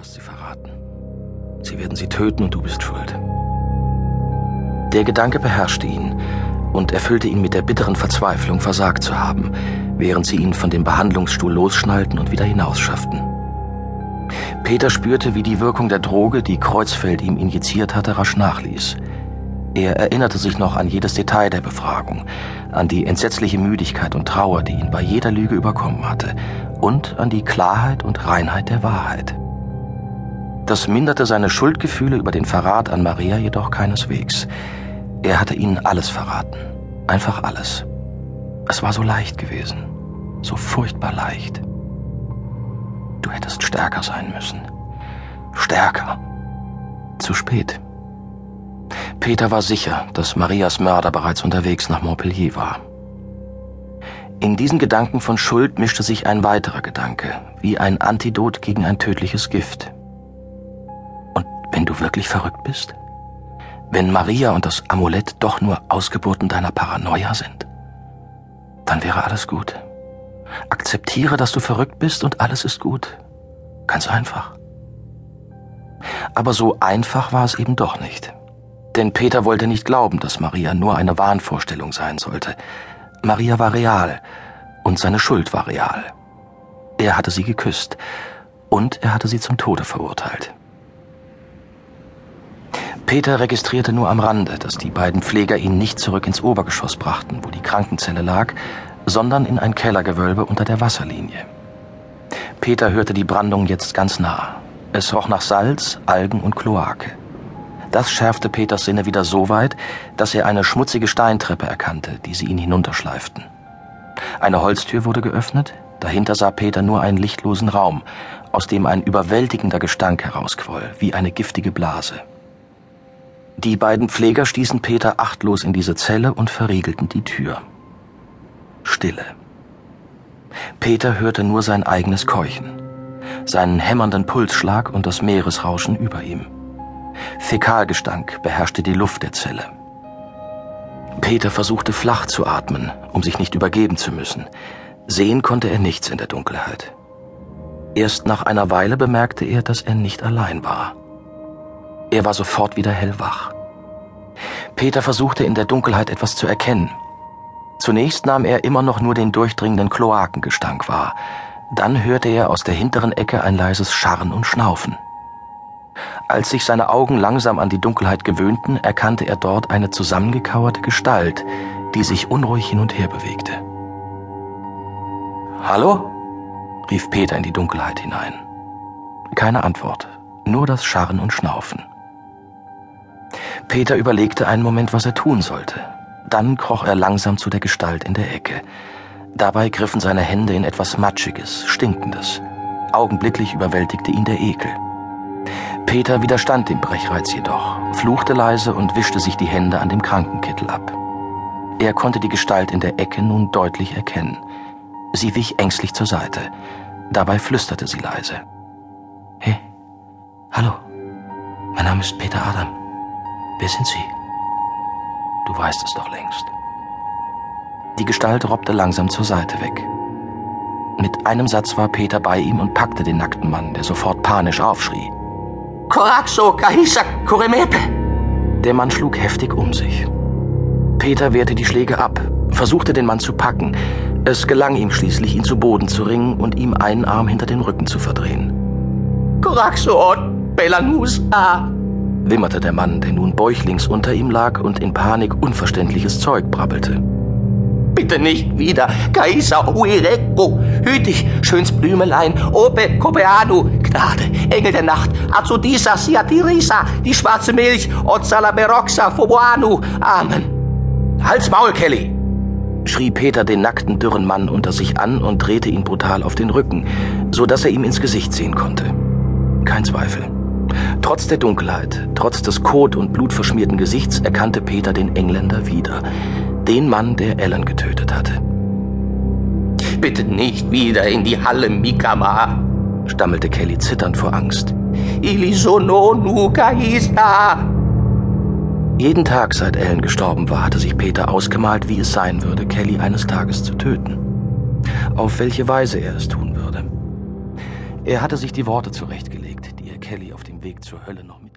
hast sie verraten. Sie werden sie töten und du bist schuld. Der Gedanke beherrschte ihn und erfüllte ihn mit der bitteren Verzweiflung, versagt zu haben, während sie ihn von dem Behandlungsstuhl losschnallten und wieder hinausschafften. Peter spürte, wie die Wirkung der Droge, die Kreuzfeld ihm injiziert hatte, rasch nachließ. Er erinnerte sich noch an jedes Detail der Befragung, an die entsetzliche Müdigkeit und Trauer, die ihn bei jeder Lüge überkommen hatte, und an die Klarheit und Reinheit der Wahrheit. Das minderte seine Schuldgefühle über den Verrat an Maria jedoch keineswegs. Er hatte ihnen alles verraten. Einfach alles. Es war so leicht gewesen. So furchtbar leicht. Du hättest stärker sein müssen. Stärker. Zu spät. Peter war sicher, dass Marias Mörder bereits unterwegs nach Montpellier war. In diesen Gedanken von Schuld mischte sich ein weiterer Gedanke, wie ein Antidot gegen ein tödliches Gift. Wenn du wirklich verrückt bist? Wenn Maria und das Amulett doch nur Ausgeburten deiner Paranoia sind? Dann wäre alles gut. Akzeptiere, dass du verrückt bist und alles ist gut. Ganz einfach. Aber so einfach war es eben doch nicht. Denn Peter wollte nicht glauben, dass Maria nur eine Wahnvorstellung sein sollte. Maria war real und seine Schuld war real. Er hatte sie geküsst und er hatte sie zum Tode verurteilt. Peter registrierte nur am Rande, dass die beiden Pfleger ihn nicht zurück ins Obergeschoss brachten, wo die Krankenzelle lag, sondern in ein Kellergewölbe unter der Wasserlinie. Peter hörte die Brandung jetzt ganz nah. Es roch nach Salz, Algen und Kloake. Das schärfte Peters Sinne wieder so weit, dass er eine schmutzige Steintreppe erkannte, die sie ihn hinunterschleiften. Eine Holztür wurde geöffnet, dahinter sah Peter nur einen lichtlosen Raum, aus dem ein überwältigender Gestank herausquoll, wie eine giftige Blase. Die beiden Pfleger stießen Peter achtlos in diese Zelle und verriegelten die Tür. Stille. Peter hörte nur sein eigenes Keuchen, seinen hämmernden Pulsschlag und das Meeresrauschen über ihm. Fäkalgestank beherrschte die Luft der Zelle. Peter versuchte flach zu atmen, um sich nicht übergeben zu müssen. Sehen konnte er nichts in der Dunkelheit. Erst nach einer Weile bemerkte er, dass er nicht allein war. Er war sofort wieder hellwach. Peter versuchte in der Dunkelheit etwas zu erkennen. Zunächst nahm er immer noch nur den durchdringenden Kloakengestank wahr. Dann hörte er aus der hinteren Ecke ein leises Scharren und Schnaufen. Als sich seine Augen langsam an die Dunkelheit gewöhnten, erkannte er dort eine zusammengekauerte Gestalt, die sich unruhig hin und her bewegte. Hallo? rief Peter in die Dunkelheit hinein. Keine Antwort, nur das Scharren und Schnaufen. Peter überlegte einen Moment, was er tun sollte. Dann kroch er langsam zu der Gestalt in der Ecke. Dabei griffen seine Hände in etwas Matschiges, Stinkendes. Augenblicklich überwältigte ihn der Ekel. Peter widerstand dem Brechreiz jedoch, fluchte leise und wischte sich die Hände an dem Krankenkittel ab. Er konnte die Gestalt in der Ecke nun deutlich erkennen. Sie wich ängstlich zur Seite. Dabei flüsterte sie leise. Hey, hallo, mein Name ist Peter Adam. Wer sind Sie? Du weißt es doch längst. Die Gestalt robbte langsam zur Seite weg. Mit einem Satz war Peter bei ihm und packte den nackten Mann, der sofort panisch aufschrie. Coraxo, Kahisa, Kuremepe! Der Mann schlug heftig um sich. Peter wehrte die Schläge ab, versuchte den Mann zu packen. Es gelang ihm schließlich, ihn zu Boden zu ringen und ihm einen Arm hinter den Rücken zu verdrehen. Coraxo, Belanusa! Wimmerte der Mann, der nun bäuchlings unter ihm lag und in Panik unverständliches Zeug brabbelte. Bitte nicht wieder. Kaisa Uireko. Hüt dich, schöns Blümelein. Ope Copeanu. Gnade, Engel der Nacht. Azudisa Siatirisa. Die schwarze Milch. Ozala Beroxa Foboanu. Amen. Halt's Maul, Kelly! schrie Peter den nackten, dürren Mann unter sich an und drehte ihn brutal auf den Rücken, so dass er ihm ins Gesicht sehen konnte. Kein Zweifel. Trotz der Dunkelheit, trotz des kot- und blutverschmierten Gesichts erkannte Peter den Engländer wieder. Den Mann, der Ellen getötet hatte. Bitte nicht wieder in die Halle, Mikama, stammelte Kelly zitternd vor Angst. Ilisononu Kaisa! Jeden Tag, seit Ellen gestorben war, hatte sich Peter ausgemalt, wie es sein würde, Kelly eines Tages zu töten. Auf welche Weise er es tun würde. Er hatte sich die Worte zurechtgelegt, die er Kelly auf dem Weg zur Hölle noch mit